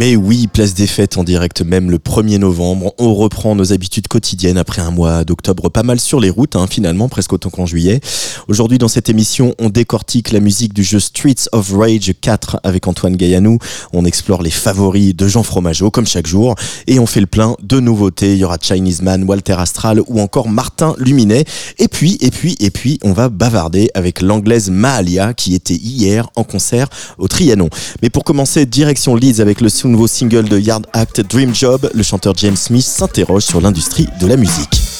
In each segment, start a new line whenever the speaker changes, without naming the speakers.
Mais oui, place des fêtes en direct même le 1er novembre. On reprend nos habitudes quotidiennes après un mois d'octobre pas mal sur les routes, hein, finalement, presque autant qu'en juillet. Aujourd'hui, dans cette émission, on décortique la musique du jeu Streets of Rage 4 avec Antoine Gaillanou. On explore les favoris de Jean Fromageau, comme chaque jour. Et on fait le plein de nouveautés. Il y aura Chinese Man, Walter Astral ou encore Martin Luminet. Et puis, et puis, et puis, on va bavarder avec l'anglaise Mahalia qui était hier en concert au Trianon. Mais pour commencer, direction Leeds avec le nouveau single de Yard Act Dream Job, le chanteur James Smith s'interroge sur l'industrie de la musique.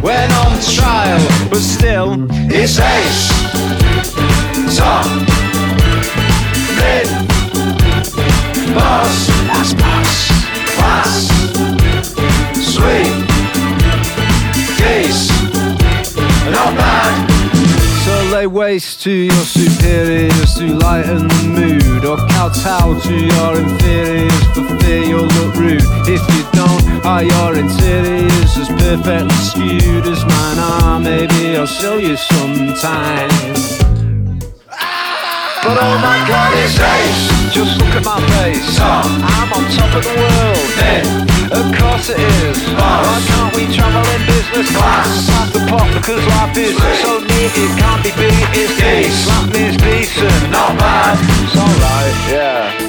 When on trial, but still it's ace. Tom, Waste to your superiors to lighten the mood, or kowtow to your inferiors for fear you'll look rude. If you don't, are your interiors as perfectly skewed as mine are? Maybe I'll show you sometime. But oh my god, it's ace! Just look at my face. I'm on top of the world. Of course it is. Why can't we travel in business class? Pass the pot because life is so neat it can't be beat. It's geese. Slap is decent, not bad. It's alright, yeah.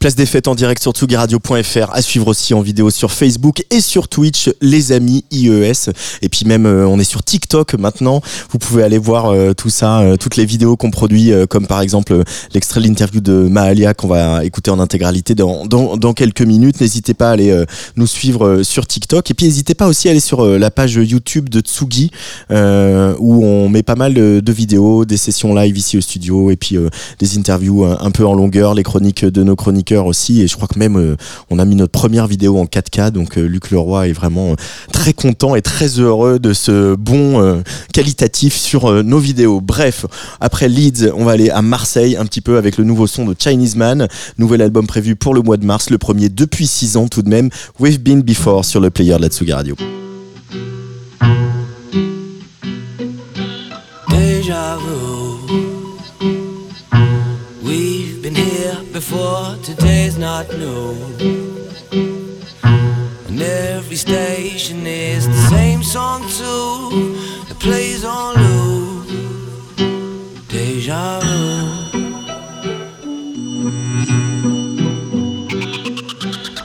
Puis là, des fêtes en direct sur tsugiradio.fr, à suivre aussi en vidéo sur Facebook et sur Twitch, les amis IES. Et puis même, euh, on est sur TikTok maintenant. Vous pouvez aller voir euh, tout ça, euh, toutes les vidéos qu'on produit, comme par exemple l'extrait de l'interview de Mahalia qu'on va écouter en intégralité dans, dans, quelques minutes. N'hésitez pas à aller nous suivre sur TikTok. Et puis n'hésitez pas aussi à aller sur la page YouTube de Tsugi, où on met pas mal de, vidéos, des sessions live ici au studio, et puis des interviews un, peu en longueur, les chroniques de nos chroniques et je crois que même euh, on a mis notre première vidéo en 4K donc euh, Luc Leroy est vraiment euh, très content et très heureux de ce bon qualitatif sur nos vidéos. Bref, après Leeds, on va aller à Marseille un petit peu avec le nouveau son de Chinese Man, nouvel album prévu pour le mois de mars, le premier depuis 6 ans tout de même, We've Been Before sur le player de la Tsuga Radio.
Before, today's not new. And every station is the same song too. It plays on loop. Deja vu.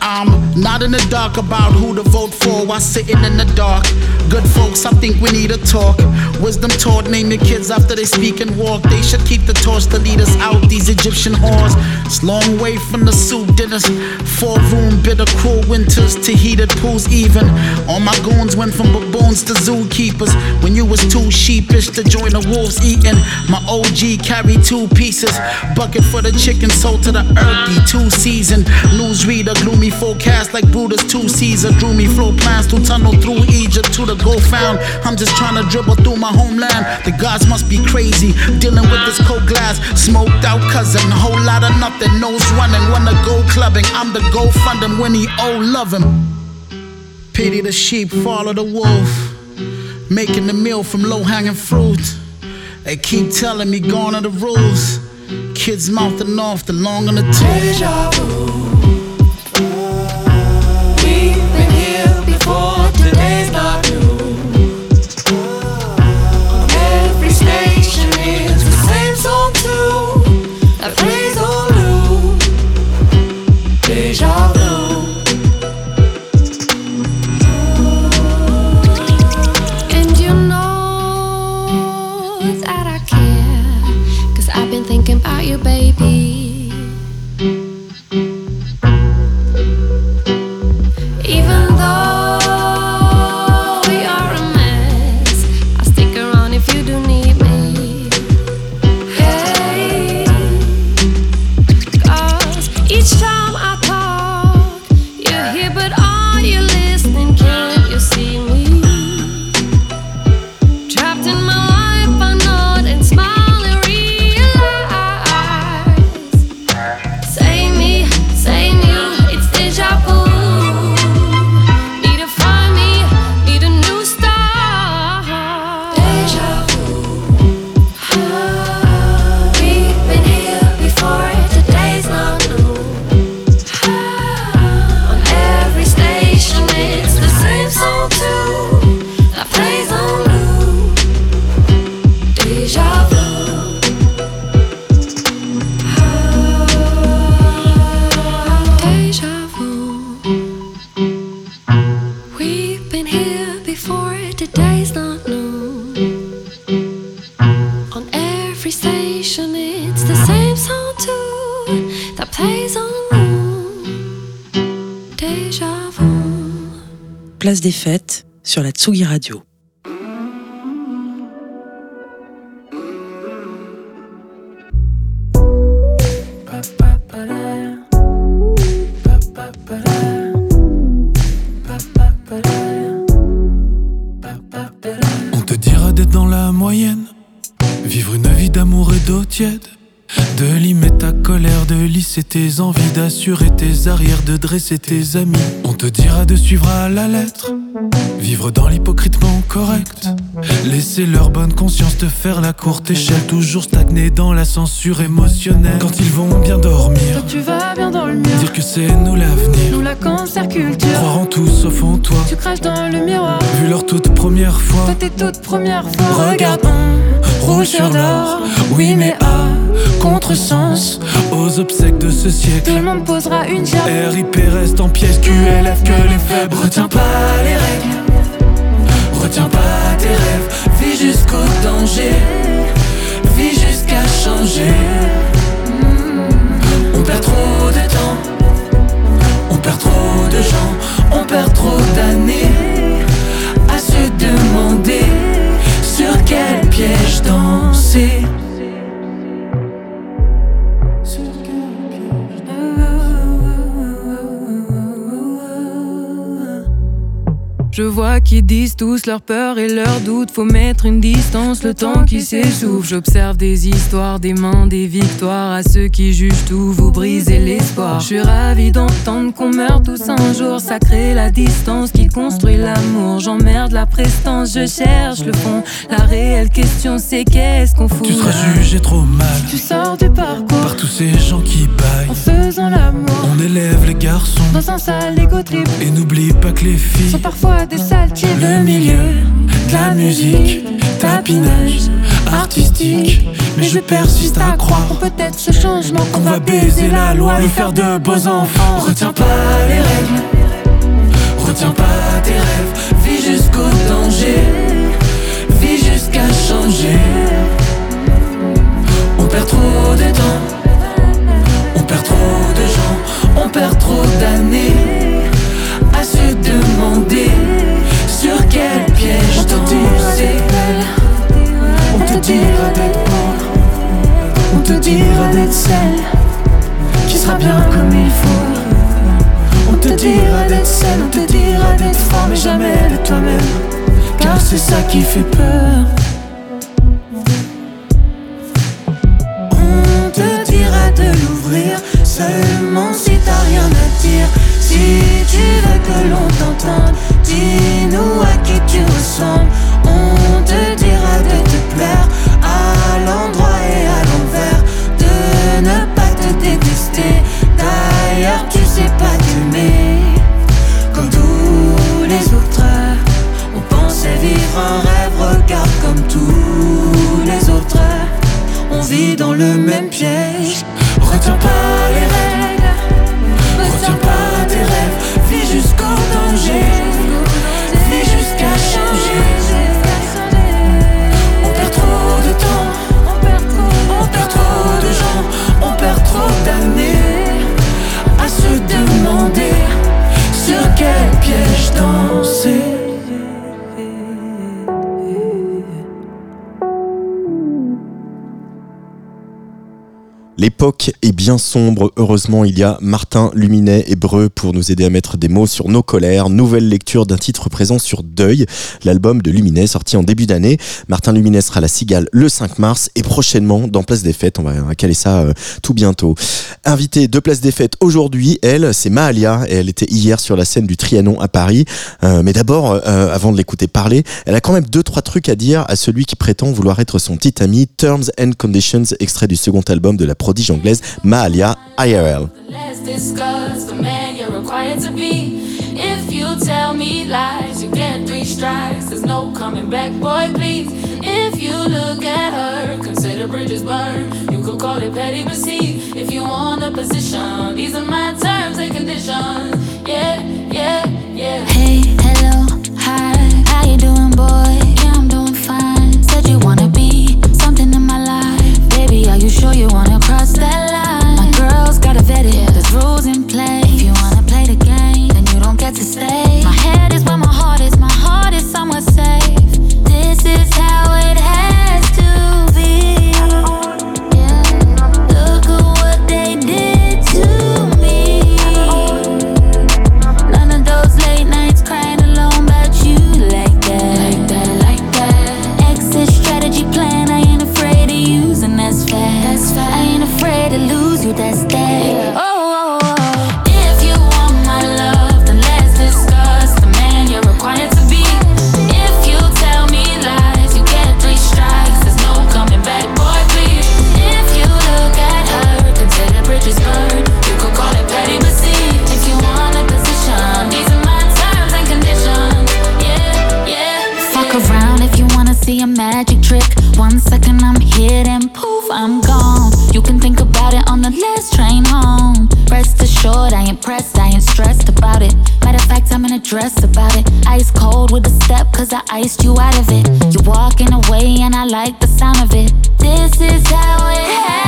I'm Not in the dark about who to vote for while sitting in the dark. Good folks, I think we need a talk. Wisdom taught, name your kids after they speak and walk. They should keep the torch to lead us out these Egyptian whores. It's long way from the soup dinners. Four room, bitter, cruel winters to heated pools, even. All my goons went from baboons to zookeepers. When you was too sheepish to join the wolves eating, my OG carried two pieces. Bucket for the chicken, sold to the earthy, two season. Newsreader, gloomy forecast like Brutus, two Caesar. Drew me flow plans to tunnel through Egypt to the gold found. I'm just trying to dribble through my homeland. The gods must be crazy, dealing with this cold glass. Smoked out cousin, whole lot of nothing, nose running. Wanna go clubbing, I'm the go fund when he owe oh, love him. Pity the sheep, follow the wolf. Making the meal from low hanging fruit. They keep telling me gone are the rules. Kids mouthing off the long on the tooth.
Place des fêtes sur la Tsugi Radio.
Tes envies, d'assurer tes arrières, de dresser tes amis. On te dira de suivre à la lettre, vivre dans l'hypocritement correct. Laisser leur bonne conscience te faire la courte échelle, toujours stagner dans la censure émotionnelle. Quand ils vont bien dormir,
Tu vas bien dans le mur,
dire que c'est nous l'avenir.
nous la cancer culture.
Croire en tout sauf en toi,
Tu craches dans le miroir,
vu leur toute première fois.
toi tes toutes premières fois.
Regarde, on roule sur l'or, oui mais à contresens, aux obsèques de ce
Tout
siècle.
le monde posera une chape.
RIP reste en pièces, QLF que les faibles. Retiens pas les règles, retiens pas tes rêves. Vis jusqu'au danger, vis jusqu'à changer. On perd trop de temps, on perd trop de gens, on perd trop d'années à se demander sur quel piège danser.
Je vois qu'ils disent tous leur peur et leurs doutes. Faut mettre une distance, le temps qui s'essouffle. J'observe des histoires, des mains, des victoires. À ceux qui jugent tout, vous brisez l'espoir. Je suis ravi d'entendre qu'on meurt tous un jour. Ça crée la distance qui construit l'amour. J'emmerde la prestance, je cherche le fond. La réelle question, c'est qu'est-ce qu'on fout?
Tu seras jugé trop mal
Tu sors du parcours
par tous ces gens qui baillent.
en faisant l'amour.
On élève les garçons
Dans un sale égo trip.
et n'oublie pas que les filles
sont parfois des.
Le milieu de la musique, tapinage artistique. Mais je persiste à croire
peut-être ce changement
qu'on va baiser la loi et faire de beaux enfants. Retiens pas les règles, Retiens pas tes rêves, vis jusqu'au danger, vis jusqu'à changer. On perd trop de temps, on perd trop de gens, on perd trop d'années se demander sur quel piège danser.
On te dira d'être bon, on te dira d'être celle qui sera bien comme il faut. On te dira d'être celle, on te dira d'être fort, mais jamais de toi-même, car c'est ça qui fait peur. On te dira de l'ouvrir seulement si t'as rien à dire. Si tu veux que l'on t'entende, dis-nous à qui tu ressembles. On te dira de te plaire à l'endroit et à l'envers, de ne pas te détester. D'ailleurs, tu sais pas t'aimer comme tous les autres. On pensait vivre un rêve, regarde comme tous les autres. On vit dans le même piège.
L'époque est bien sombre. Heureusement, il y a Martin Luminet et Breu pour nous aider à mettre des mots sur nos colères. Nouvelle lecture d'un titre présent sur Deuil, l'album de Luminet sorti en début d'année. Martin Luminet sera la Cigale le 5 mars et prochainement dans Place des Fêtes. On va caler ça euh, tout bientôt. Invitée de Place des Fêtes aujourd'hui, elle, c'est Mahalia et elle était hier sur la scène du Trianon à Paris. Euh, mais d'abord, euh, avant de l'écouter parler, elle a quand même deux trois trucs à dire à celui qui prétend vouloir être son petit ami. Terms and Conditions, extrait du second album de la prodige anglaise Mahalia IRL.
Let's discuss the man you're required to be. If you tell me lies, you get three strikes. There's no coming back, boy, please. If you look at her, consider bridges burned. You could call it petty, but see, if you want a position, these are my terms and conditions. Yeah, yeah, yeah.
Hey, hello, hi, how you doing, boy? Yeah, I'm doing fine. Said you wanna be something in my life. Baby, are you sure you wanna cross that line? My girl's got a vet it, there's rules in play. If you wanna play the game, then you don't get to stay. My head is where my heart is, my heart is somewhere safe. This is how it around if you wanna see a magic trick. One second I'm here, then poof, I'm gone. You can think last train home. Rest assured, I ain't pressed, I ain't stressed about it. Matter of fact, I'm in a dress about it. Ice cold with a step, cause I iced you out of it. You're walking away, and I like the sound of it. This is how it has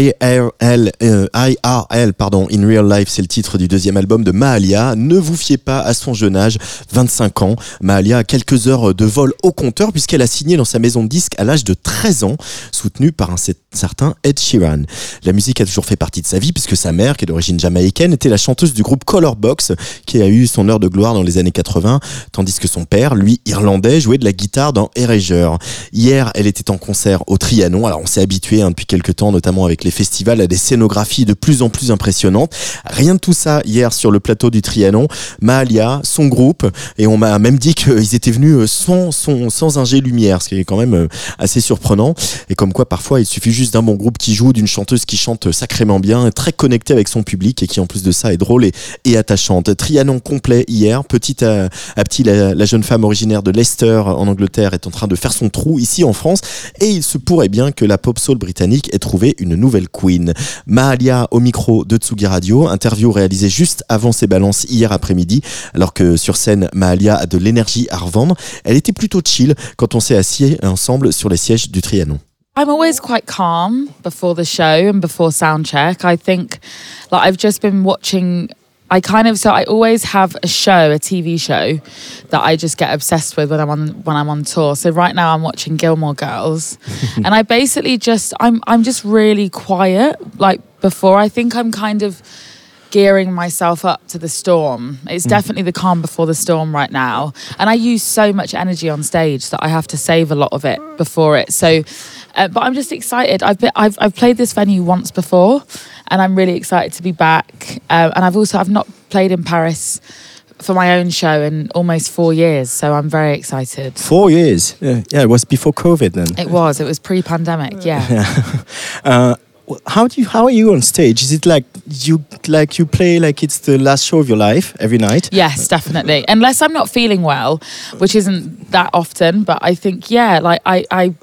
I.
Euh, IRL, pardon, In Real Life, c'est le titre du deuxième album de Mahalia. Ne vous fiez pas à son jeune âge, 25 ans. Mahalia a quelques heures de vol au compteur puisqu'elle a signé dans sa maison de disques à l'âge de 13 ans, soutenue par un certain Ed Sheeran. La musique a toujours fait partie de sa vie puisque sa mère, qui est d'origine jamaïcaine, était la chanteuse du groupe Colorbox, qui a eu son heure de gloire dans les années 80, tandis que son père, lui, irlandais, jouait de la guitare dans Erasure. Hier, elle était en concert au Trianon. Alors, on s'est habitué hein, depuis quelques temps, notamment avec les festivals, à des scénographies de plus en plus impressionnantes. Rien de tout ça hier sur le plateau du Trianon. Mahalia, son groupe, et on m'a même dit qu'ils étaient venus sans, sans, sans ingé lumière, ce qui est quand même euh, assez surprenant. Et comme quoi, parfois, il suffit juste d'un bon groupe qui joue, d'une chanteuse qui chante sacrément bien, très connectée avec son public et qui, en plus de ça, est drôle et, attachante. Trianon complet hier. Petit à, à petit, la, la jeune femme originaire de Leicester, en Angleterre, est en train de faire son trou ici en France. Et il se pourrait bien que la pop soul britannique ait trouvé une nouvelle queen. Mahalia au micro de Tsugi Radio, interview réalisée juste avant ses balances hier après-midi, alors que sur scène, Mahalia a de l'énergie à revendre. Elle était plutôt chill quand on s'est assis ensemble sur les sièges du Trianon.
I'm always quite calm before the show and before sound check. I think like I've just been watching I kind of so I always have a show, a TV show that I just get obsessed with when I'm on when I'm on tour. So right now I'm watching Gilmore Girls and I basically just I'm I'm just really quiet like before. I think I'm kind of gearing myself up to the storm. It's hmm. definitely the calm before the storm right now. And I use so much energy on stage that I have to save a lot of it before it. So uh, but I'm just excited. I've, been, I've I've played this venue once before, and I'm really excited to be back. Uh, and I've also I've not played in Paris for my own show in almost four years, so I'm very excited.
Four years. Yeah, yeah it was before COVID then.
It was. It was pre-pandemic. Yeah.
Uh, how do you how are you on stage is it like you like you play like it's the last show of your life every night
Yes, definitely. Unless I'm not feeling well, which isn't that often, but I think yeah, like I I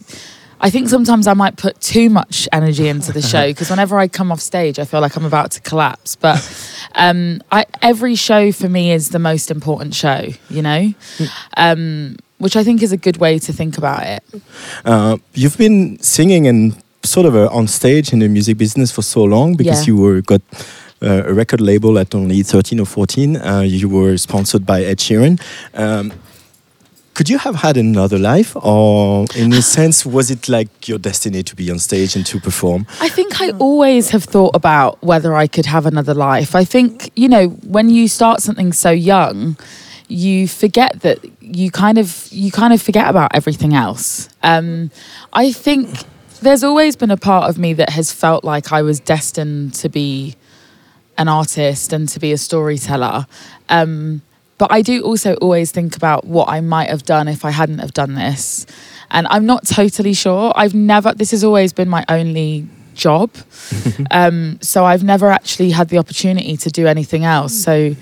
I think sometimes I might put too much energy into the show because whenever I come off stage, I feel like I'm about to collapse. But um, I, every show for me is the most important show, you know, um, which I think is a good way to think about it.
uh, you've been singing and sort of uh, on stage in the music business for so long because
Yeah.
you were got uh, a record label at only 13 or 14 uh, you were sponsored by Ed Sheeran um, could you have had another life or in a sense was it like your destiny to be on stage and to perform
I think I always have thought about whether I could have another life. I think, you know, when you start something so young, you forget that you kind of you kind of forget about everything else. Um, I think there's always been a part of me that has felt like I was destined to be an artist and to be a storyteller. Um, but I do also always think about what I might have done if I hadn't have done this. And I'm not totally sure. I've never this has always been my only job. um, so I've never actually had the opportunity to do anything else. So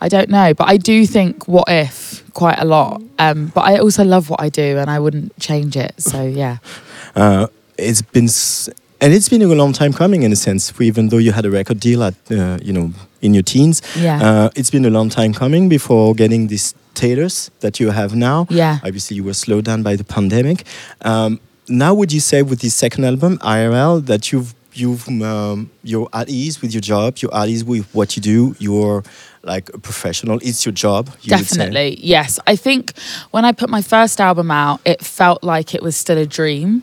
I don't know. But I do think what if quite a lot. Um, but I also love what I do and I wouldn't change it. So yeah.
uh, it's been s- and it's been a long time coming in a sense even though you had a record deal at uh, you know in your teens
Yeah.
uh, it's been a long time coming before getting this status that you have now
Yeah.
obviously you were slowed down by the pandemic um, now would you say with this second album irl that you've you've um, you're at ease with your job you're at ease with what you do you're like a professional it's your job you.
Definitely, yes. I think when I put my first album out, it felt like it was still a dream,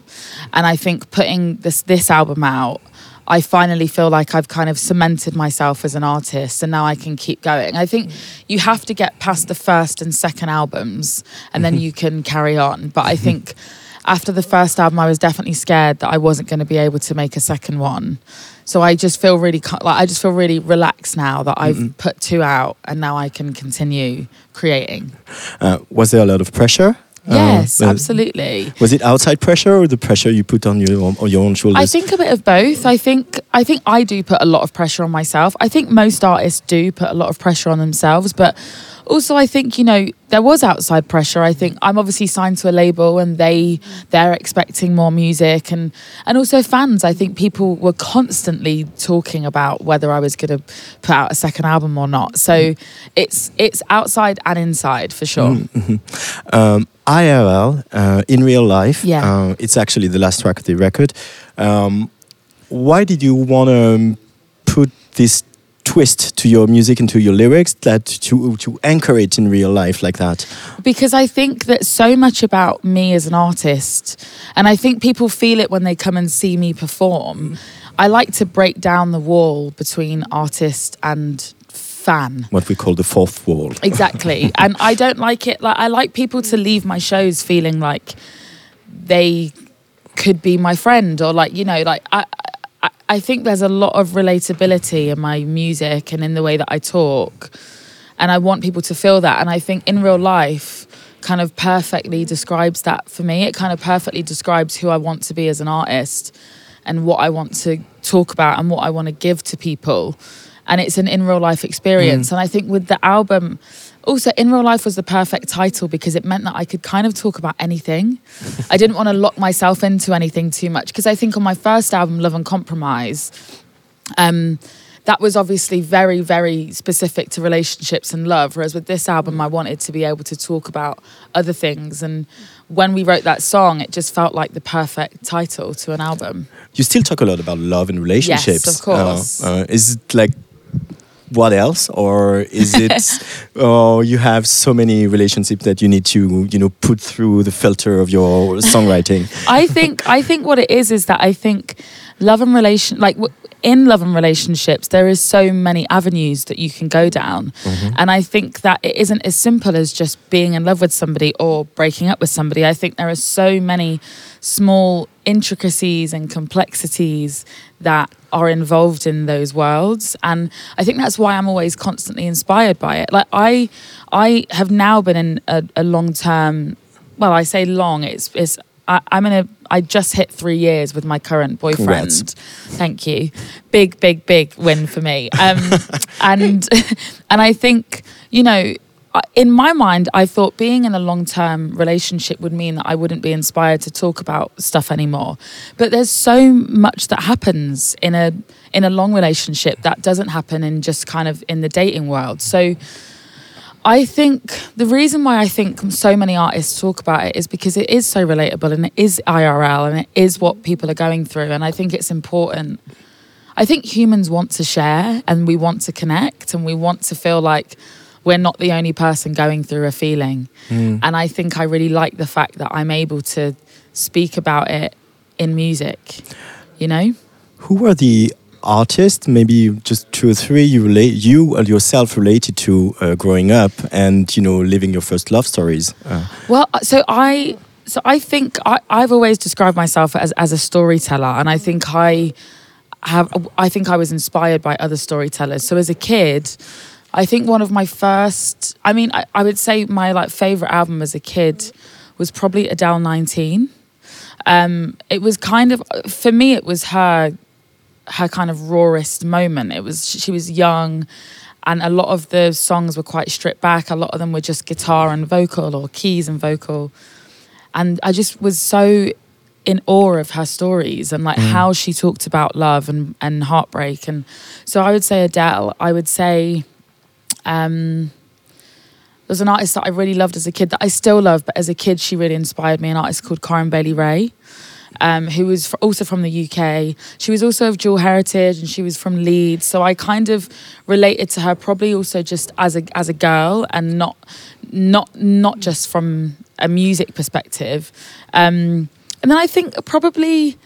and I think putting this this album out, I finally feel like I've kind of cemented myself as an artist, and now I can keep going. I think you have to get past the first and second albums, and then mm-hmm. you can carry on. But I mm-hmm. think after the first album, I was definitely scared that I wasn't going to be able to make a second one. So I just feel really like I just feel really relaxed now that I've mm-hmm. put two out, and now I can continue creating.
uh, was there a lot of pressure
Yes,
Uh,
absolutely.
Was it outside pressure or the pressure you put on your on your own shoulders?
I think a bit of both. I think I think I do put a lot of pressure on myself. I think most artists do put a lot of pressure on themselves, but also I think you know there was outside pressure. I think I'm obviously signed to a label and they they're expecting more music and and also fans. I think people were constantly talking about whether I was going to put out a second album or not. So it's it's outside and inside for sure.
Mhm. Um, IRL uh, in real life.
Yeah.
Uh, it's actually the last track of the record. Um, why did you want to put this twist to your music and to your lyrics that to to anchor it in real life like that?
because I think that so much about me as an artist, and I think people feel it when they come and see me perform. I like to break down the wall between artist and fan.
What we call the fourth wall.
Exactly. and I don't like it like I like people to leave my shows feeling like they could be my friend or like, you know, like I I, I think there's a lot of relatability in my music and in the way that I talk. And I want people to feel that. And I think in real life kind of perfectly describes that for me. It kind of perfectly describes who I want to be as an artist and what I want to talk about and what I want to give to people. And it's an in real life experience.
Mm.
And I think with the album, also in real life was the perfect title because it meant that I could kind of talk about anything. I didn't want to lock myself into anything too much because I think on my first album, Love and Compromise, um, that was obviously very, very specific to relationships and love. Whereas with this album, I wanted to be able to talk about other things. And when we wrote that song, it just felt like the perfect title to an album.
You still talk a lot about love and relationships.
Yes, of course.
Uh, uh, is it like what else, or is it? oh, you have so many relationships that you need to, you know, put through the filter of your songwriting.
I think I think what it is is that I think love and relation like in love and relationships there is so many avenues that you can go down
Mhm.
and I think that it isn't as simple as just being in love with somebody or breaking up with somebody I think there are so many small intricacies and complexities that are involved in those worlds. And I think that's why I'm always constantly inspired by it. Like I I have now been in a, a long term well I say long it's it's I, I'm in a I just hit three years with my current boyfriend.
Congrats.
thank you. Big big big win for me. Um and and I think you know in my mind, I thought being in a long term relationship would mean that I wouldn't be inspired to talk about stuff anymore. But there's so much that happens in a in a long relationship that doesn't happen in just kind of in the dating world. So I think the reason why I think so many artists talk about it is because it is so relatable and it is IRL and it is what people are going through. And I think it's important. I think humans want to share and we want to connect and we want to feel like we're not the only person going through a feeling.
Mm.
And I think I really like the fact that I'm able to speak about it in music, you know?
Who are the artists, maybe just two or three, you relate, you and yourself related to uh, growing up and you know living your first love stories? Uh,
Well, so I so I think I, I've always described myself as as a storyteller, and I think I have I think I was inspired by other storytellers. So as a kid, I think one of my first I mean I, I would say my like favorite album as a kid was probably Adele 19. Um, it was kind of for me it was her her kind of rawest moment. It was she was young, and a lot of the songs were quite stripped back. A lot of them were just guitar and vocal or keys and vocal, and I just was so in awe of her stories and like
Mm.
how she talked about love and and heartbreak. And so I would say Adele. I would say. Um, there's an artist that I really loved as a kid that I still love, but as a kid, she really inspired me. An artist called Corinne Bailey Rae, um, who was also from the UK. She was also of dual heritage, and she was from Leeds. So I kind of related to her, probably also just as a as a girl, and not not not just from a music perspective. Um, and then I think probably.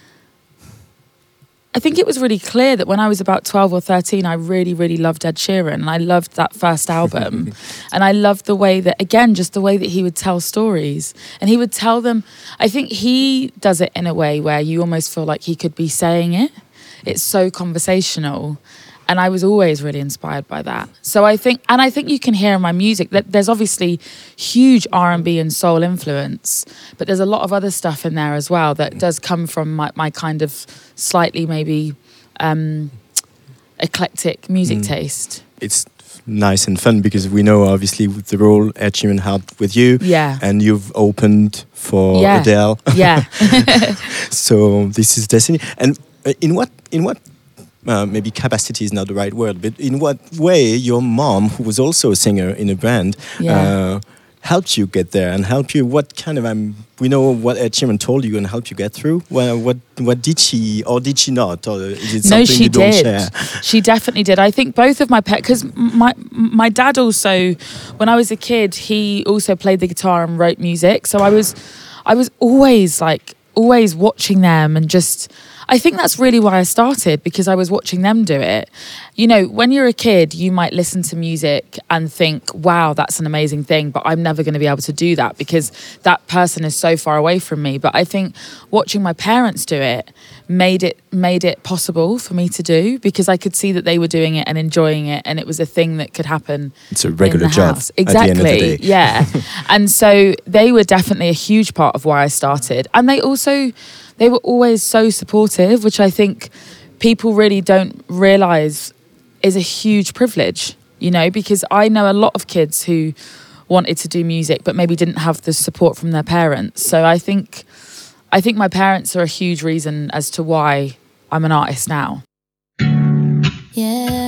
I think it was really clear that when I was about 12 or 13, I really, really loved Ed Sheeran. And I loved that first album. and I loved the way that, again, just the way that he would tell stories. And he would tell them, I think he does it in a way where you almost feel like he could be saying it. It's so conversational. And I was always really inspired by that. So I think, and I think you can hear in my music that there's obviously huge R and B and soul influence, but there's a lot of other stuff in there as well that does come from my, my kind of slightly maybe um, eclectic music
Mm.
taste.
It's nice and fun because we know obviously the role Ed Sheeran had with you,
Yeah.
and you've opened for
Yeah.
Adele.
Yeah.
so this is destiny. And uh, in what in what uh, maybe capacity is not the right word, but in what way your mom, who was also a singer in a band,
Yeah.
uh, helped you get there and help you? What kind of um, we know what Ed Sheeran told you and helped you get through. Well, what what did she or did she not? Or is it something
no, she
you don't
did.
share?
She definitely did. I think both of my pet because my my dad also, when I was a kid, he also played the guitar and wrote music. So I was, I was always like always watching them and just. I think that's really why I started because I was watching them do it. You know, when you're a kid, you might listen to music and think, wow, that's an amazing thing, but I'm never going to be able to do that because that person is so far away from me. But I think watching my parents do it made it made it possible for me to do because I could see that they were doing it and enjoying it and it was a thing that could happen
It's a regular job
house.
at the end
Exactly.
of the day.
yeah. and so they were definitely a huge part of why I started. And they also they were always so supportive, which I think people really don't realize is a huge privilege, you know, because I know a lot of kids who wanted to do music but maybe didn't have the support from their parents. So I think I think my parents are a huge reason as to why I'm an artist now.
Yeah.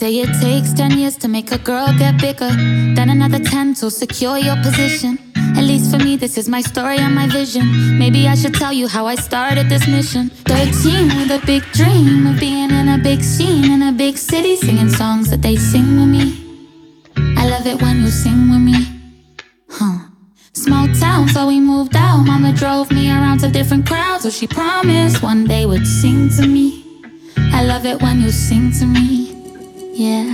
Say it takes 10 years to make a girl get bigger, then another 10 to secure your position. At least for me, this is my story and my vision. Maybe I should tell you how I started this mission. 13 with a big dream of being in a big scene in a big city, singing songs that they sing with me. I love it when you sing with me. Huh. Small town, so we moved out. Mama drove me around to different crowds. So she promised one day would sing to me. I love it when you sing to me. Yeah.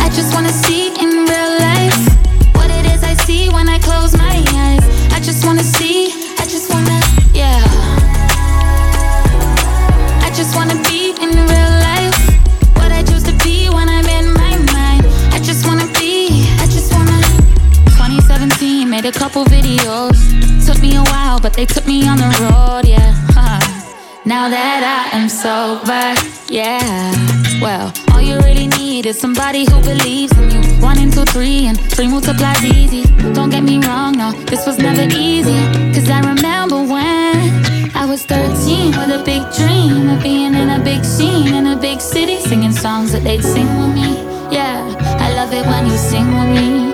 I just wanna see in real life what it is I see when I close my eyes. I just wanna see, I just wanna, yeah. I just wanna be in real life what I choose to be when I'm in my mind. I just wanna be, I just wanna. 2017, made a couple videos. Took me a while, but they took me on the road, yeah. Now that I am sober, yeah. Well, all you really need is somebody who believes in you. One into three, and three multiplies easy. Don't get me wrong, no, this was never easy. Cause I remember when I was 13 with a big dream of being in a big scene in a big city, singing songs that they'd sing with me. Yeah, I love it when you sing with me.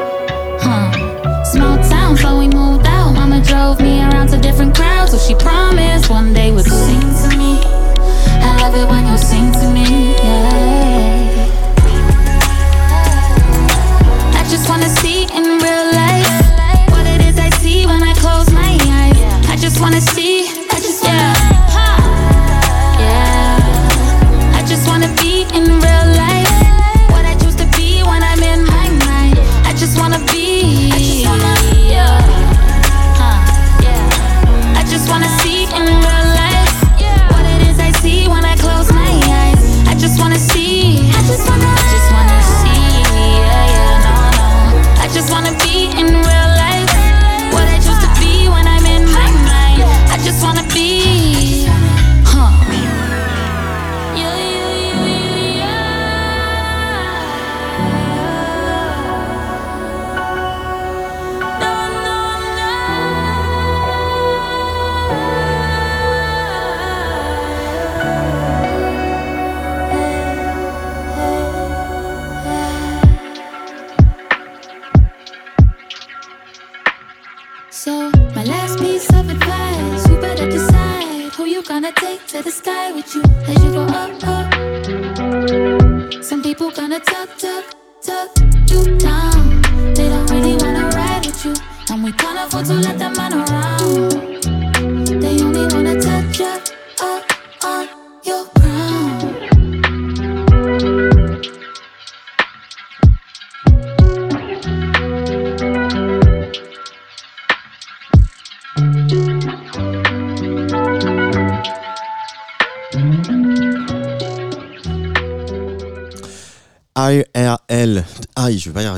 Drove me around to different crowds, so she promised one day would sing to me. I love it when you sing to me. Yeah. I just wanna see in real life what it is I see when I close my eyes. I just wanna see.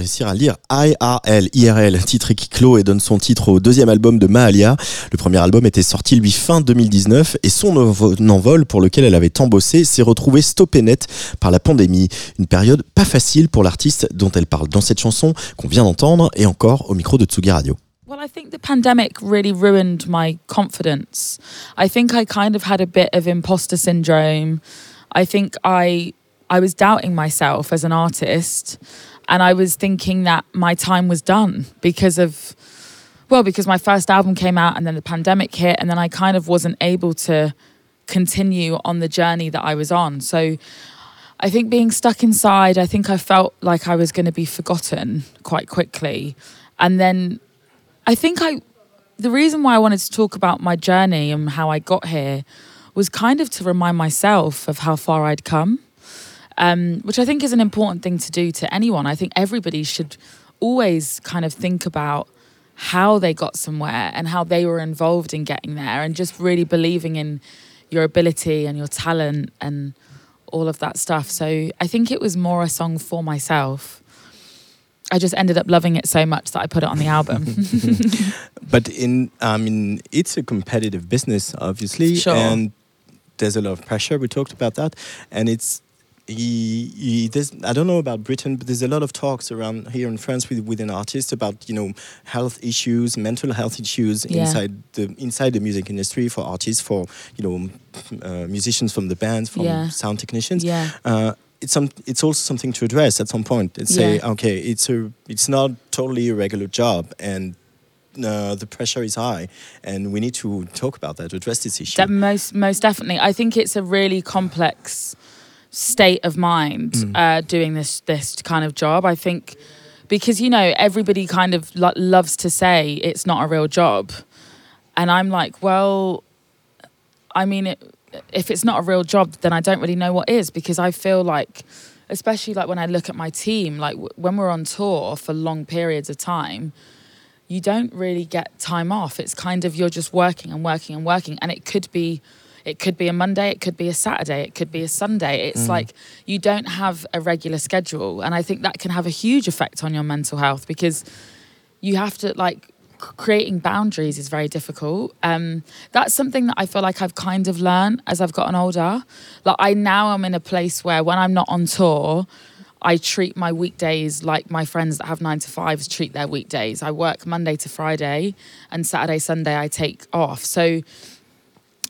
Réussir à lire. IRL, IRL, titre qui clôt et donne son titre au deuxième album de Mahalia. Le premier album était sorti, lui, fin 2019 et son envol pour lequel elle avait tant bossé s'est retrouvé stoppé net par la pandémie. Une période pas facile pour l'artiste dont elle parle dans cette chanson qu'on vient d'entendre et encore au micro de Tsugi Radio.
Well, I think the pandemic really ruined my confidence. I think I kind of had a bit of imposter syndrome. I think I I was doubting myself as an artist and I was thinking that my time was done because of well because my first album came out and then the pandemic hit and then I kind of wasn't able to continue on the journey that I was on. So I think being stuck inside, I think I felt like I was going to be forgotten quite quickly. And then I think I, the reason why I wanted to talk about my journey and how I got here was kind of to remind myself of how far I'd come, um, which I think is an important thing to do to anyone. I think everybody should always kind of think about how they got somewhere and how they were involved in getting there and just really believing in your ability and your talent and all of that stuff. So I think it was more a song for myself. I just ended up loving it so much that I put it on the album.
but in, I mean, it's a competitive business, obviously,
sure.
and there's a lot of pressure. We talked about that, and it's he, he there's, I don't know about Britain, but there's a lot of talks around here in France with within artists about you know health issues, mental health issues
Yeah.
inside the inside the music industry for artists, for you know uh, musicians from the bands, from
Yeah.
sound technicians.
Yeah.
Uh, it's some, it's also something to address at some point and say,
Yeah.
okay, it's a, it's not totally a regular job, and uh, the pressure is high, and we need to talk about that, address this issue.
That most most definitely. I think it's a really complex state of mind
Mm.
uh, doing this this kind of job. I think because you know everybody kind of lo- loves to say it's not a real job, and I'm like, well, I mean, it, if it's not a real job, then I don't really know what is because I feel like, especially like when I look at my team, like w- when we're on tour for long periods of time, you don't really get time off. It's kind of you're just working and working and working, and it could be. It could be a Monday, it could be a Saturday, it could be a Sunday. It's
Mm.
like you don't have a regular schedule. And I think that can have a huge effect on your mental health because you have to like creating boundaries is very difficult. Um, that's something that I feel like I've kind of learned as I've gotten older. Like I now am in a place where when I'm not on tour, I treat my weekdays like my friends that have nine to fives treat their weekdays. I work Monday to Friday, and Saturday, Sunday I take off. So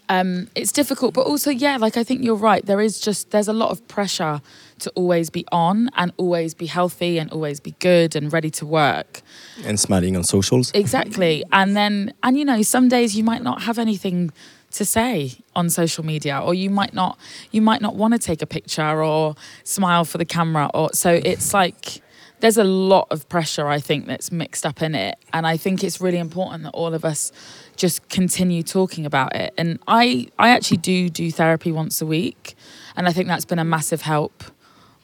um, it's difficult, but also, yeah, like I think you're right. There is just there's a lot of pressure to always be on and always be healthy and always be good and ready to work.
and smiling on socials.
Exactly. And then, and you know, some days you might not have anything to say on social media or you might not you might not want to take a picture or smile for the camera or so it's like there's a lot of pressure I think that's mixed up in it and I think it's really important that all of us just continue talking about it and I I actually do do therapy once a week and I think that's been a massive help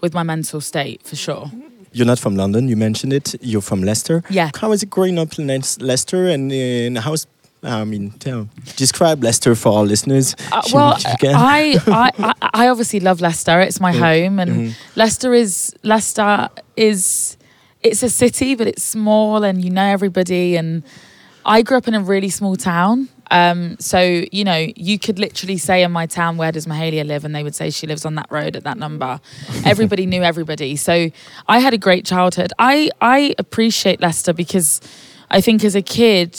with my mental state for sure.
You're not from London, you mentioned it. You're from Leicester.
Yeah.
How is it growing up in Leicester and, and how's, I mean, tell, describe Leicester for our listeners.
Uh, well,
if you can.
I, I I obviously love Leicester. It's my
Yeah.
home, and
Mhm.
Leicester is Leicester is it's a city, but it's small, and you know everybody. And I grew up in a really small town. Um, so you know, you could literally say in my town, "Where does Mahalia live?" and they would say she lives on that road at that number. everybody knew everybody. So I had a great childhood. I I appreciate Leicester because I think as a kid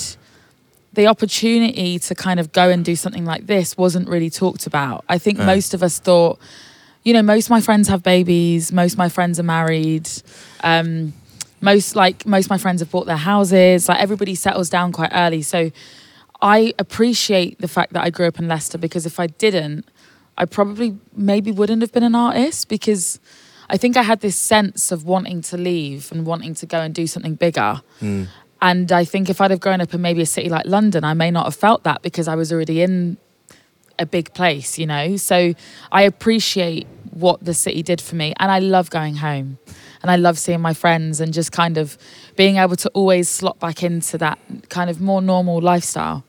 the opportunity to kind of go and do something like this wasn't really talked about. I think
Yeah.
most of us thought, you know, most of my friends have babies, most of my friends are married. Um, most like most of my friends have bought their houses. Like everybody settles down quite early. So I appreciate the fact that I grew up in Leicester because if I didn't, I probably maybe wouldn't have been an artist because I think I had this sense of wanting to leave and wanting to go and do something bigger.
Mm.
And I think if I'd have grown up in maybe a city like London, I may not have felt that because I was already in a big place, you know? So I appreciate what the city did for me. And I love going home. And I love seeing my friends and just kind of being able to always slot back into that kind of more normal lifestyle.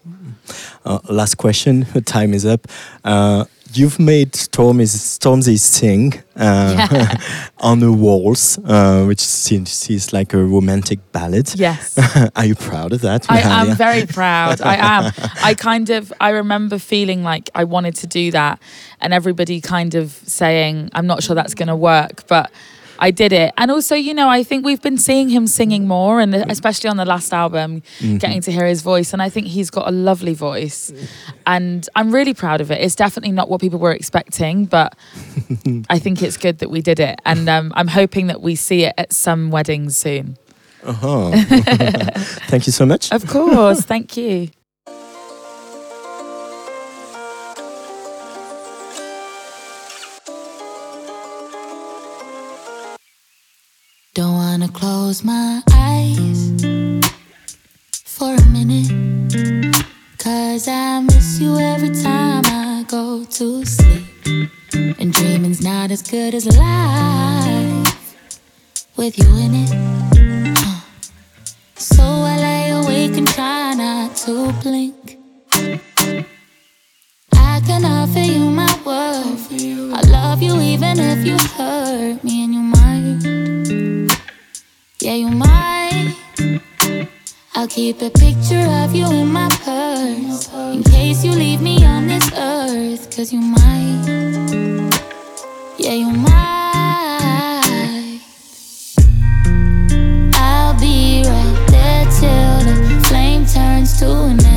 Uh, last question, time is up. Uh, you've made Stormzy's Stormzy sing uh, on the walls, uh, which seems seems like a romantic ballad.
Yes.
Are you proud of that?
I am very proud. I am. I kind of I remember feeling like I wanted to do that and everybody kind of saying, I'm not sure that's gonna work, but I did it. And also, you know, I think we've been seeing him singing more and especially on the last album,
Mhm.
getting to hear his voice. And I think he's got a lovely voice. And I'm really proud of it. It's definitely not what people were expecting, but I think it's good that we did it. And um, I'm hoping that we see it at some weddings soon.
Uh-huh. Thank you so much.
Of course. Thank you.
Don't wanna close my eyes for a minute. Cause I miss you every time I go to sleep. And dreaming's not as good as life with you in it. Uh. So I lay awake and try not to blink. I can offer you my word. I love you even if you hurt me and you might. Yeah, you might. I'll keep a picture of you in my purse in case you leave me on this earth. Cause you might. Yeah, you might. I'll be right there till the flame turns to an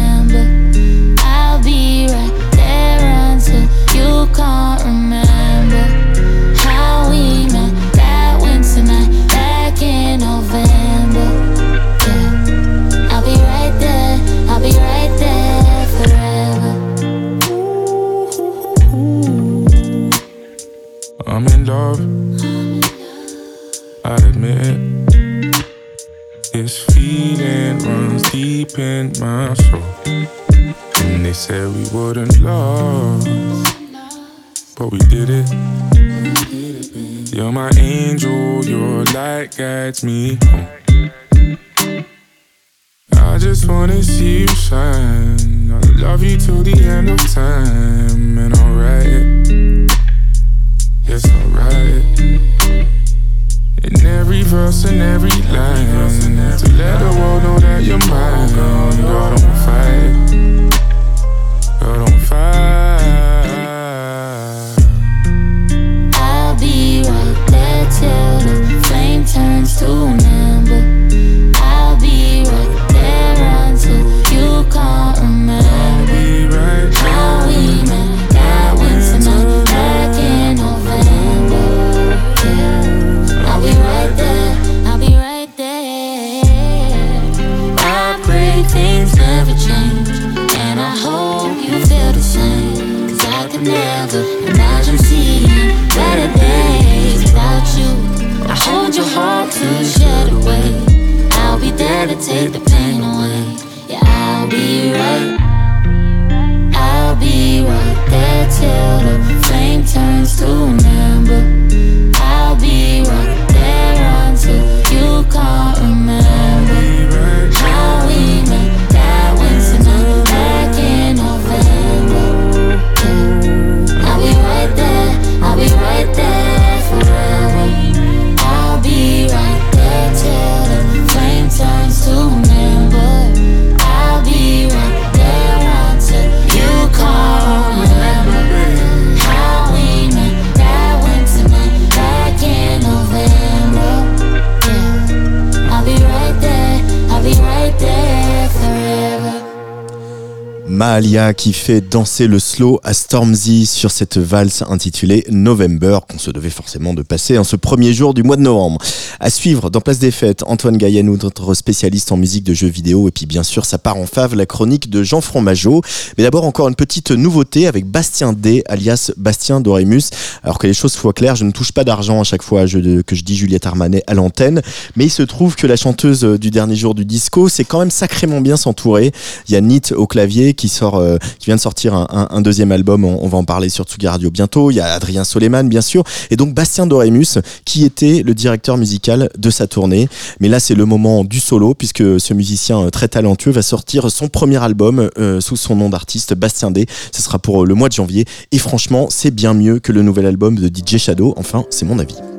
Mahalia qui fait danser le slow à Stormzy sur cette valse intitulée November qu'on se devait forcément de passer en ce premier jour du mois de novembre. À suivre dans Place des Fêtes, Antoine Gaillanou, notre spécialiste en musique de jeux vidéo et puis bien sûr ça part en fave la chronique de Jean Fromageau. Mais d'abord encore une petite nouveauté avec Bastien D alias Bastien Dorémus. Alors que les choses soient claires, je ne touche pas d'argent à chaque fois que je dis Juliette Armanet à l'antenne, mais il se trouve que la chanteuse du dernier jour du disco, c'est quand même sacrément bien s'entourer. Il y a Nit au clavier qui qui euh, qui vient de sortir un, deuxième album. On, va en parler sur Tsugi Radio bientôt. Il y a Adrien Soleiman, bien sûr, et donc Bastien Doremus, qui était le directeur musical de sa tournée. Mais là, c'est le moment du solo, puisque ce musicien euh, très talentueux va sortir son premier album euh, sous son nom d'artiste, Bastien D. Ce sera pour le mois de janvier. Et franchement, c'est bien mieux que le nouvel album de DJ Shadow. Enfin, c'est mon avis.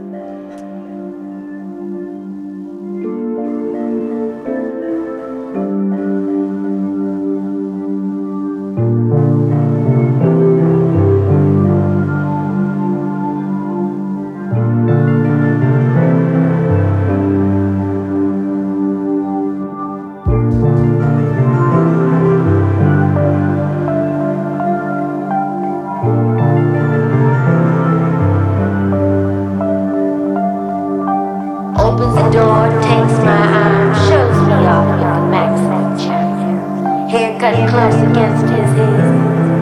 Opens the door, takes my arm, shows me off with the charm. Haircut close against his head.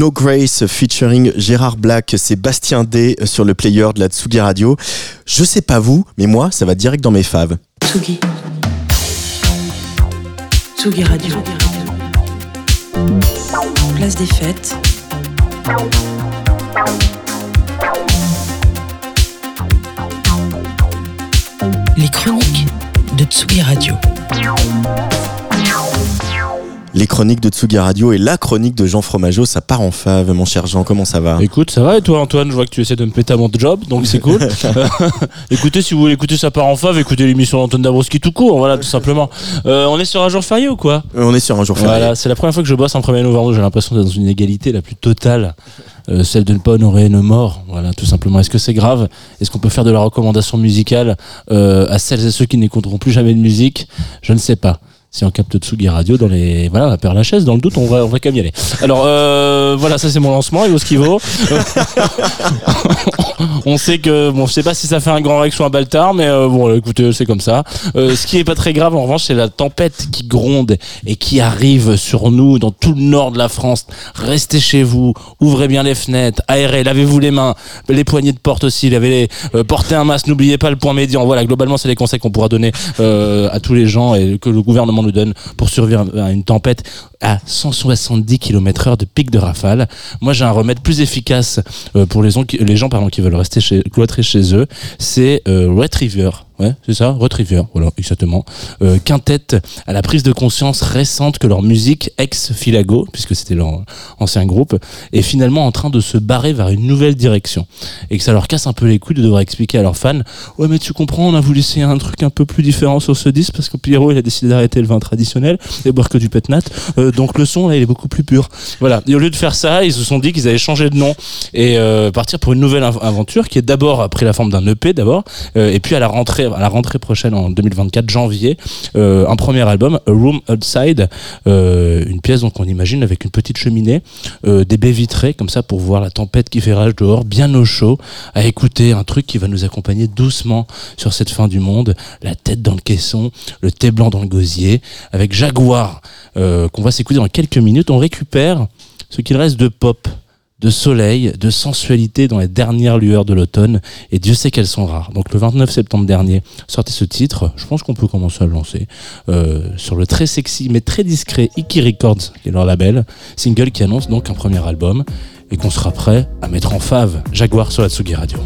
No Grace featuring Gérard Black, c'est Bastien D sur le player de la Tsugi Radio. Je sais pas vous, mais moi, ça va direct dans mes faves.
Tsugi. Tsugi Radio. Place des fêtes. Les chroniques de Tsugi Radio.
Les chroniques de Tsugi Radio et la chronique de Jean Fromageau, ça part en fave, mon cher Jean. Comment ça va?
Écoute, ça va et toi Antoine? Je vois que tu essaies de me péter à mon job, donc c'est cool. écoutez, si vous voulez écouter ça part en fave, écoutez l'émission d'Antoine Dabrowski tout court, voilà, tout simplement. Euh, on est sur un jour férié ou quoi?
Euh, On est sur un jour férié.
Voilà, c'est la première fois que je bosse un 1er novembre, j'ai l'impression d'être dans une égalité la plus totale. euh, celle de ne pas honorer nos morts, voilà, tout simplement. Est-ce que c'est grave? Est-ce qu'on peut faire de la recommandation musicale euh, à celles et ceux qui n'écouteront plus jamais de musique? Je ne sais pas. Si on capte Tsugi Radio dans les voilà on va perdre la chaise dans le doute on va on va quand même y aller. Alors euh, voilà ça c'est mon lancement. Il vaut ce qu'il vaut. On sait que bon je sais pas si ça fait un grand Rex ou un Baltard mais euh, bon écoutez c'est comme ça. Euh, ce qui est pas très grave en revanche c'est la tempête qui gronde et qui arrive sur nous dans tout le nord de la France. Restez chez vous ouvrez bien les fenêtres aérez lavez-vous les mains les poignées de porte aussi lavez les euh, portez un masque n'oubliez pas le point médian. Voilà globalement c'est les conseils qu'on pourra donner euh, à tous les gens et que le gouvernement nous donne pour survivre à une tempête à 170 km heure de pic de rafale. Moi, j'ai un remède plus efficace euh, pour les gens qui, les qui veulent rester chez, cloîtrés chez eux. C'est euh, Retriever. Ouais, c'est ça, Retriever, voilà, exactement. Euh, quintette à la prise de conscience récente que leur musique ex-Filago, puisque c'était leur ancien groupe, est finalement en train de se barrer vers une nouvelle direction. Et que ça leur casse un peu les couilles de devoir expliquer à leurs fans, ouais mais tu comprends, on a voulu essayer un truc un peu plus différent sur ce disque, parce que Pierrot, il a décidé d'arrêter le vin traditionnel et boire que du petnat. Euh, donc le son, là, il est beaucoup plus pur. Voilà. Et au lieu de faire ça, ils se sont dit qu'ils allaient changer de nom et euh, partir pour une nouvelle av- aventure qui est d'abord pris la forme d'un EP d'abord, euh, et puis à la rentrée, à la rentrée prochaine en 2024 janvier, euh, un premier album, A Room Outside, euh, une pièce donc on imagine avec une petite cheminée, euh, des baies vitrées comme ça pour voir la tempête qui fait rage dehors, bien au chaud, à écouter un truc qui va nous accompagner doucement sur cette fin du monde, la tête dans le caisson, le thé blanc dans le gosier, avec Jaguar qu'on va s'écouter dans quelques minutes. On récupère ce qu'il reste de pop de soleil, de sensualité dans les dernières lueurs de l'automne, et Dieu sait qu'elles sont rares. Donc le 29 septembre dernier, sortez ce titre, je pense qu'on peut commencer à le lancer, euh, sur le très sexy mais très discret Iki Records, qui est leur label, single qui annonce donc un premier album, et qu'on sera prêt à mettre en fave Jaguar sur la Tsugi Radio.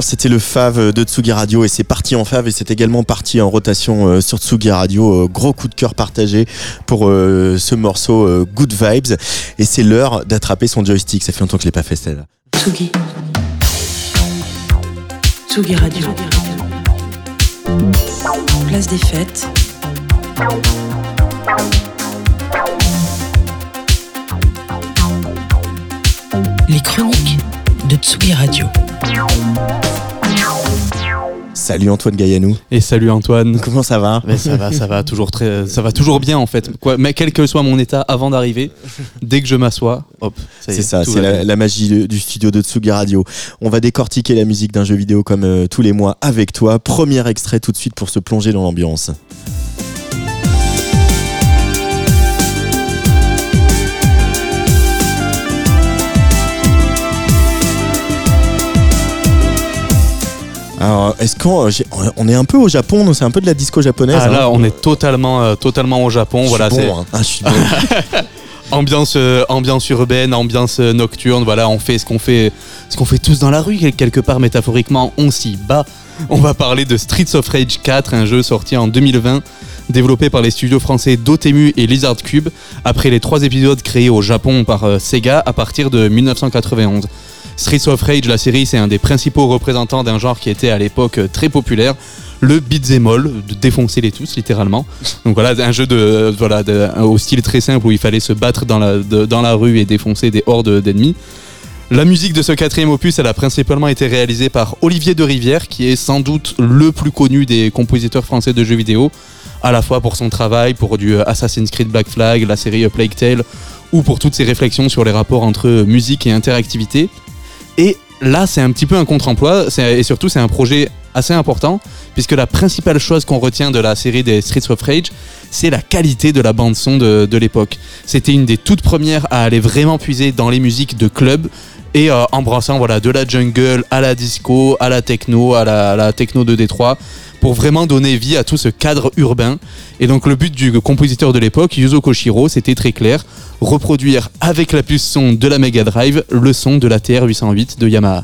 C'était le Fave de Tsugi Radio et c'est parti en Fave et c'est également parti en rotation euh, sur Tsugi Radio. Euh, gros coup de cœur partagé pour euh, ce morceau Good Vibes et c'est l'heure d'attraper son joystick. Ça fait longtemps que je l'ai pas fait celle-là.
Tsugi. Tsugi Radio. Place des fêtes. Les chroniques de Tsugi Radio.
Salut Antoine Gaillanou.
Et salut Antoine.
Comment ça va?
Mais ça va, ça va toujours très, ça va toujours bien en fait. Quoi, mais quel que soit mon état avant d'arriver, dès que je m'assois, hop. y
C'est
est,
ça, c'est la, magie du studio de Tsugi Radio. On va décortiquer la musique d'un jeu vidéo comme euh, tous les mois avec toi. Premier extrait tout de suite pour se plonger dans l'ambiance. Alors, est-ce qu'on euh, on est un peu au Japon, donc c'est un peu de la disco japonaise.
Ah,
hein.
là, on est totalement, euh, totalement au Japon.
Je suis
Voilà,
bon,
c'est
hein. Ah, je suis bon.
ambiance, euh, ambiance urbaine, ambiance euh, nocturne. Voilà, on fait ce qu'on fait, ce qu'on fait tous dans la rue quel- quelque part métaphoriquement. On s'y bat. On va parler de Streets of Rage 4, un jeu sorti en 2020, développé par les studios français Dotemu et Lizard Cube, après les trois épisodes créés au Japon par euh, Sega à partir de 1991. Streets of Rage, la série, c'est un des principaux représentants d'un genre qui était à l'époque euh, très populaire, le beat'em all, de défoncer les tous littéralement. Donc voilà, un jeu de, euh, voilà, de- au style très simple où il fallait se battre dans la, dans la rue et défoncer des hordes d'ennemis. La musique de ce quatrième opus, elle a principalement été réalisée par Olivier de Rivière, qui est sans doute le plus connu des compositeurs français de jeux vidéo, à la fois pour son travail, pour du euh, Assassin's Creed Black Flag, la série Plague Tale, ou pour toutes ses réflexions sur les rapports entre euh, musique et interactivité. Et là, c'est un petit peu un contre-emploi, et surtout, c'est un projet assez important, puisque la principale chose qu'on retient de la série des Streets of Rage, c'est la qualité de la bande-son de, de l'époque. C'était une des toutes premières à aller vraiment puiser dans les musiques de club, et euh, embrassant voilà, de la jungle à la disco, à la techno, à la techno de Détroit, pour vraiment donner vie à tout ce cadre urbain. Et donc le but du compositeur de l'époque, Yuzo Koshiro, c'était très clair, reproduire avec la puce son de la Mega Drive le son de la TR-808 de Yamaha.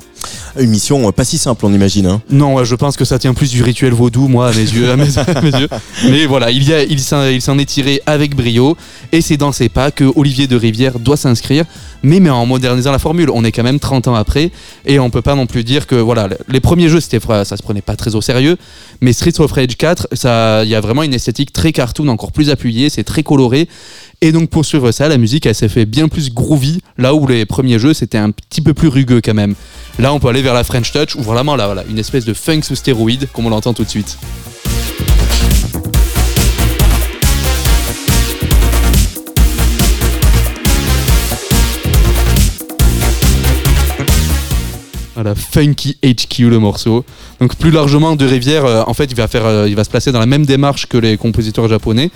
Une mission euh, pas si simple, on imagine. hein.
Non, ouais, je pense que ça tient plus du rituel vaudou, moi, à mes yeux. À mes, à mes yeux. Mais voilà, il, y a, il s'en est tiré avec brio. Et c'est dans ces pas que Olivier de Rivière doit s'inscrire. Mais, mais en modernisant la formule. On est quand même 30 ans après. Et on peut pas non plus dire que, voilà, les premiers jeux, c'était, ça se prenait pas très au sérieux. Mais Streets of Rage 4, ça- il y a vraiment une esthétique très cartoon, encore plus appuyée. C'est très coloré. Et donc pour suivre ça, la musique elle s'est fait bien plus groovy, là où les premiers jeux c'était un petit peu plus rugueux quand même. Là on peut aller vers la French Touch ou vraiment là voilà, une espèce de funk sous stéroïde comme on l'entend tout de suite. Funky HQ le morceau. Donc plus largement de Rivière, euh, en fait, il va faire, euh, il va se placer dans la même démarche que les compositeurs japonais,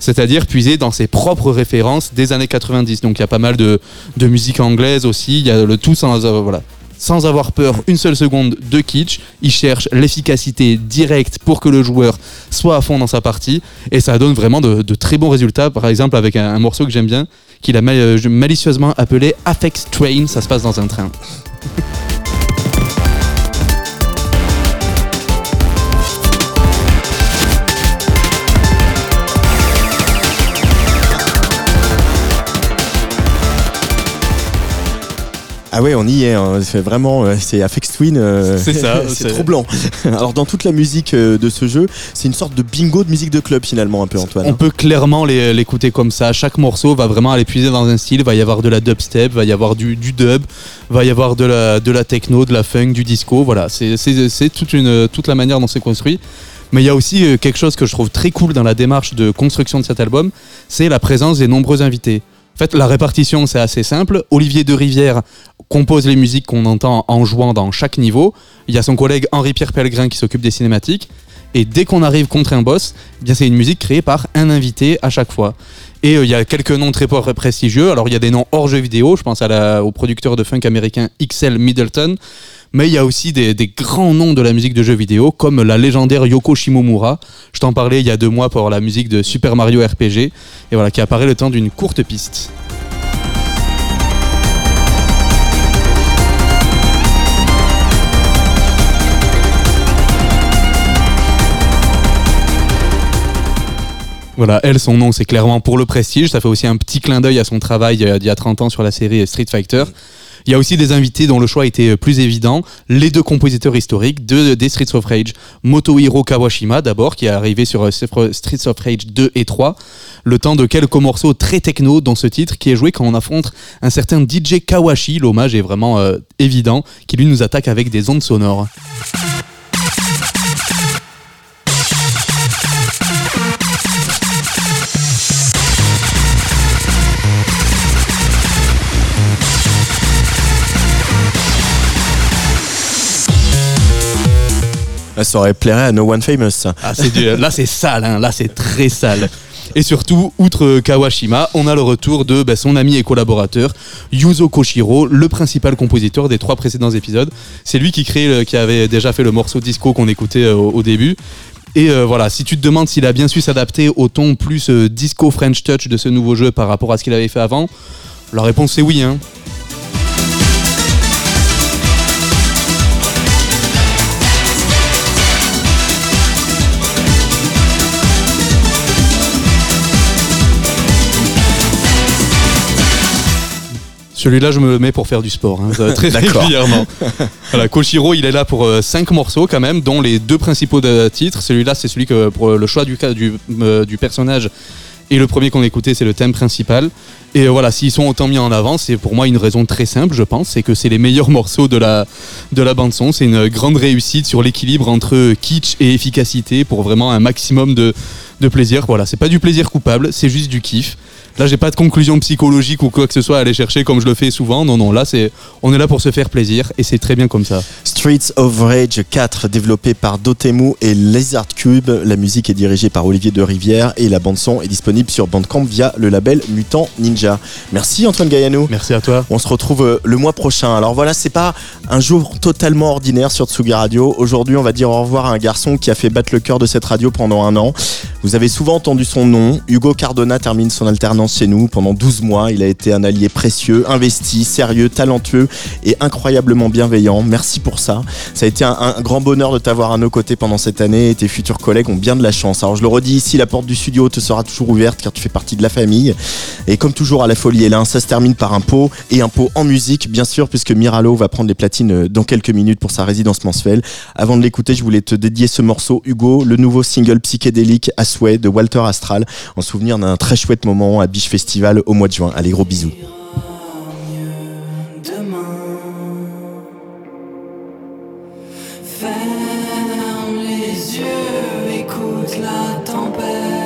c'est-à-dire puiser dans ses propres références des années 90. Donc il y a pas mal de, musique anglaise aussi. Il y a le tout sans, euh, sans avoir peur une seule seconde de kitsch. Il cherche l'efficacité directe pour que le joueur soit à fond dans sa partie, et ça donne vraiment de, très bons résultats. Par exemple avec un, morceau que j'aime bien, qu'il a mal- malicieusement appelé Affect Train. Ça se passe dans un train.
Ah ouais, on y est. hein. C'est vraiment, euh, c'est Afex Twin. euh,
C'est ça,
c'est blanc. Alors dans toute la musique euh, de ce jeu, c'est une sorte de bingo de musique de club finalement un peu Antoine.
On peut clairement l'écouter comme ça. Chaque morceau va vraiment aller puiser dans un style. Va y avoir de la dubstep, va y avoir du, du dub, va y avoir de la, de la techno, de la funk, du disco. Voilà, c'est toute, une- toute la manière dont c'est construit. Mais il y a aussi quelque chose que je trouve très cool dans la démarche de construction de cet album, c'est la présence des nombreux invités. Fait, la répartition, c'est assez simple. Olivier de Rivière compose les musiques qu'on entend en jouant dans chaque niveau. Il y a son collègue Henri-Pierre Pellegrin qui s'occupe des cinématiques. Et dès qu'on arrive contre un boss, eh bien c'est une musique créée par un invité à chaque fois. Et euh, il y a quelques noms très prestigieux. Alors il y a des noms hors jeu vidéo. Je pense au producteur de funk américain XL Middleton. Mais il y a aussi des, grands noms de la musique de jeux vidéo, comme la légendaire Yoko Shimomura. Je t'en parlais il y a deux mois pour la musique de Super Mario RPG, et voilà, qui apparaît le temps d'une courte piste. Voilà, elle, son nom, c'est clairement pour le prestige. Ça fait aussi un petit clin d'œil à son travail euh, d'il y a 30 ans sur la série Street Fighter. Il y a aussi des invités dont le choix était euh, plus évident. Les deux compositeurs historiques de, des Streets of Rage. Motohiro Kawashima, d'abord, qui est arrivé sur euh, Streets of Rage 2 et 3. Le temps de quelques morceaux très techno dans ce titre, qui est joué quand on affronte un certain DJ Kawashi. L'hommage est vraiment euh, évident, qui lui nous attaque avec des ondes sonores.
Ça aurait plairait à No One Famous.
Ah, là, c'est sale, hein. là, c'est très sale. Et surtout, outre Kawashima, on a le retour de bah, son ami et collaborateur Yuzo Koshiro, le principal compositeur des trois précédents épisodes. C'est lui qui, crée, qui avait déjà fait le morceau disco qu'on écoutait euh, au, début. Et euh, voilà, si tu te demandes s'il a bien su s'adapter au ton plus euh, disco French touch de ce nouveau jeu par rapport à ce qu'il avait fait avant, la réponse c'est oui. Hein. Celui-là, je me le mets pour faire du sport, hein, euh, très régulièrement. voilà, Koshiro, il est là pour 5 morceaux quand même, dont les deux principaux de titres. Celui-là, c'est celui que pour le choix du, ca- du, euh, du personnage. Et le premier qu'on écoutait, c'est le thème principal. Et euh, voilà, s'ils sont autant mis en avant, c'est pour moi une raison très simple, je pense, c'est que c'est les meilleurs morceaux de la, de la bande son. C'est une grande réussite sur l'équilibre entre kitsch et efficacité pour vraiment un maximum de, de plaisir. Voilà, c'est pas du plaisir coupable, c'est juste du kiff. Là, j'ai pas de conclusion psychologique ou quoi que ce soit à aller chercher comme je le fais souvent. Non, non, là, c'est, on est là pour se faire plaisir et c'est très bien comme ça.
Streets of Rage 4, développé par Dotemu et Lizard Cube. La musique est dirigée par Olivier de Rivière et la bande-son est disponible sur Bandcamp via le label Mutant Ninja. Merci Antoine Gaillanou.
Merci à toi.
On se retrouve euh, le mois prochain. Alors voilà, c'est pas un jour totalement ordinaire sur Tsugi Radio. Aujourd'hui, on va dire au revoir à un garçon qui a fait battre le cœur de cette radio pendant un an. Vous avez souvent entendu son nom. Hugo Cardona termine son alternance chez nous pendant 12 mois. Il a été un allié précieux, investi, sérieux, talentueux et incroyablement bienveillant. Merci pour ça. Ça a été un, grand bonheur de t'avoir à nos côtés pendant cette année et tes futurs collègues ont bien de la chance. Alors je le redis ici, la porte du studio te sera toujours ouverte car tu fais partie de la famille. Et comme toujours à la folie L1, ça se termine par un pot et un pot en musique, bien sûr, puisque Miralo va prendre les platines dans quelques minutes pour sa résidence mensuelle. Avant de l'écouter, je voulais te dédier ce morceau, Hugo, le nouveau single psychédélique à souhait de Walter Astral, en souvenir d'un très chouette moment à Biche Festival au mois de juin. Allez, gros bisous.
Ferme les yeux, écoute la tempête.